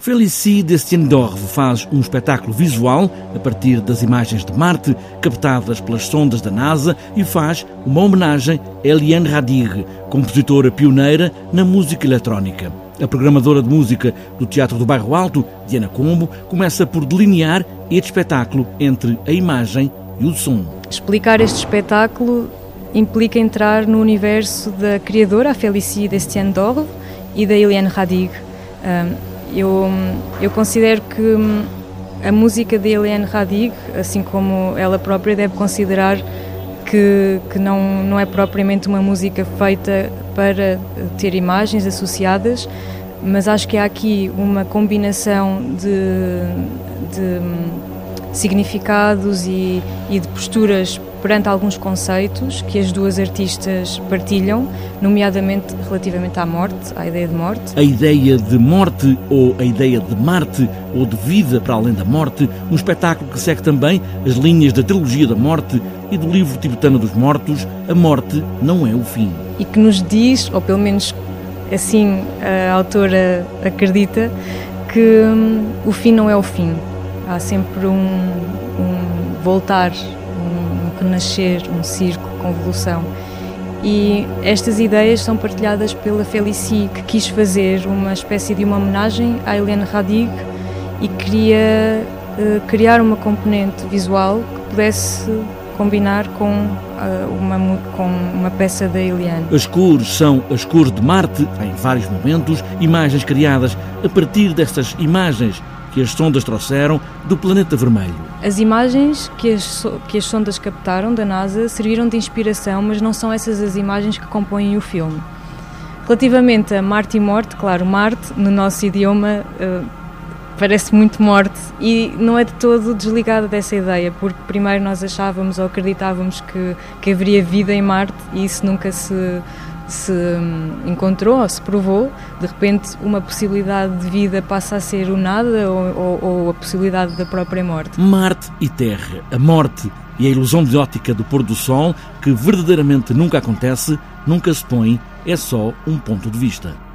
Félicie Destiendorf faz um espetáculo visual a partir das imagens de Marte captadas pelas sondas da NASA e faz uma homenagem a Eliane Radig, compositora pioneira na música eletrónica. A programadora de música do Teatro do Bairro Alto, Diana Combo, começa por delinear este espetáculo entre a imagem e o som. Explicar este espetáculo implica entrar no universo da criadora, a Félicie Destiendorf, e da Eliane Radig. Eu, eu considero que hum, a música de Eliane Radig, assim como ela própria, deve considerar que, que não, não é propriamente uma música feita para ter imagens associadas, mas acho que há aqui uma combinação de, de hum, significados e, e de posturas perante alguns conceitos que as duas artistas partilham, nomeadamente relativamente à morte, à ideia de morte. A ideia de morte ou a ideia de Marte ou de vida para além da morte, um espetáculo que segue também as linhas da trilogia da morte e do livro tibetano dos mortos, A Morte Não é o Fim. E que nos diz, ou pelo menos assim a autora acredita, que hum, o fim não é o fim. Há sempre um, um voltar renascer, um circo, convolução. E estas ideias são partilhadas pela Felici, que quis fazer uma espécie de uma homenagem à Helene Radig e queria uh, criar uma componente visual que pudesse combinar com, uh, uma, com uma peça da Eliane. As cores são as cores de Marte, em vários momentos, imagens criadas a partir destas imagens que as sondas trouxeram do planeta vermelho. As imagens que as, que as sondas captaram da NASA serviram de inspiração, mas não são essas as imagens que compõem o filme. Relativamente a Marte e Morte, claro, Marte, no nosso idioma, uh, parece muito morte e não é de todo desligada dessa ideia, porque primeiro nós achávamos ou acreditávamos que, que haveria vida em Marte e isso nunca se se hum, encontrou ou se provou, de repente uma possibilidade de vida passa a ser o nada ou, ou, ou a possibilidade da própria morte. Marte e Terra, a morte e a ilusão de ótica do pôr do sol, que verdadeiramente nunca acontece, nunca se põe, é só um ponto de vista.